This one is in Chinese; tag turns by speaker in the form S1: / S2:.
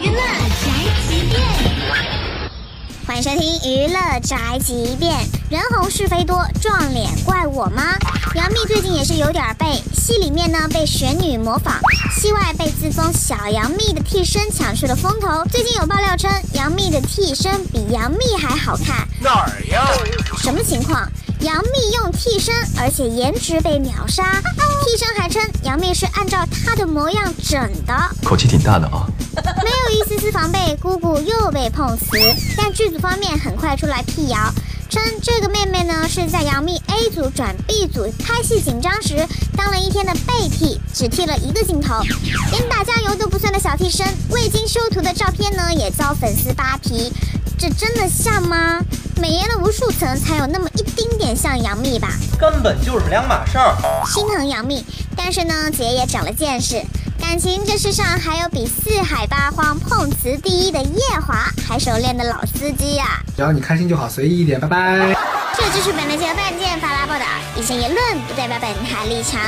S1: 娱乐宅急便，欢迎收听娱乐宅急便。人红是非多，撞脸怪我吗？杨幂最近也是有点背，戏里面呢被玄女模仿，戏外被自封小杨幂的替身抢去了风头。最近有爆料称，杨幂的替身比杨幂还好看，
S2: 哪儿呀？
S1: 什么情况？杨幂用替身，而且颜值被秒杀。替身还称杨幂是按照她的模样整的，
S3: 口气挺大的啊。
S1: 没有一丝丝防备，姑姑又被碰瓷。但剧组方面很快出来辟谣，称这个妹妹呢是在杨幂 A 组转 B 组拍戏紧张时，当了一天的背替，只替了一个镜头，连打酱油都不算的小替身，未经修图的照片呢也遭粉丝扒皮。这真的像吗？美颜了无数层才有那么一像杨幂吧？
S2: 根本就是两码事儿。
S1: 心疼杨幂，但是呢，姐也长了见识。感情这世上还有比四海八荒碰瓷第一的夜华还熟练的老司机呀、
S4: 只要你开心就好，随意一点，拜拜。
S1: 这就是本台节目半件发拉报道，以上言论不代表本台立场。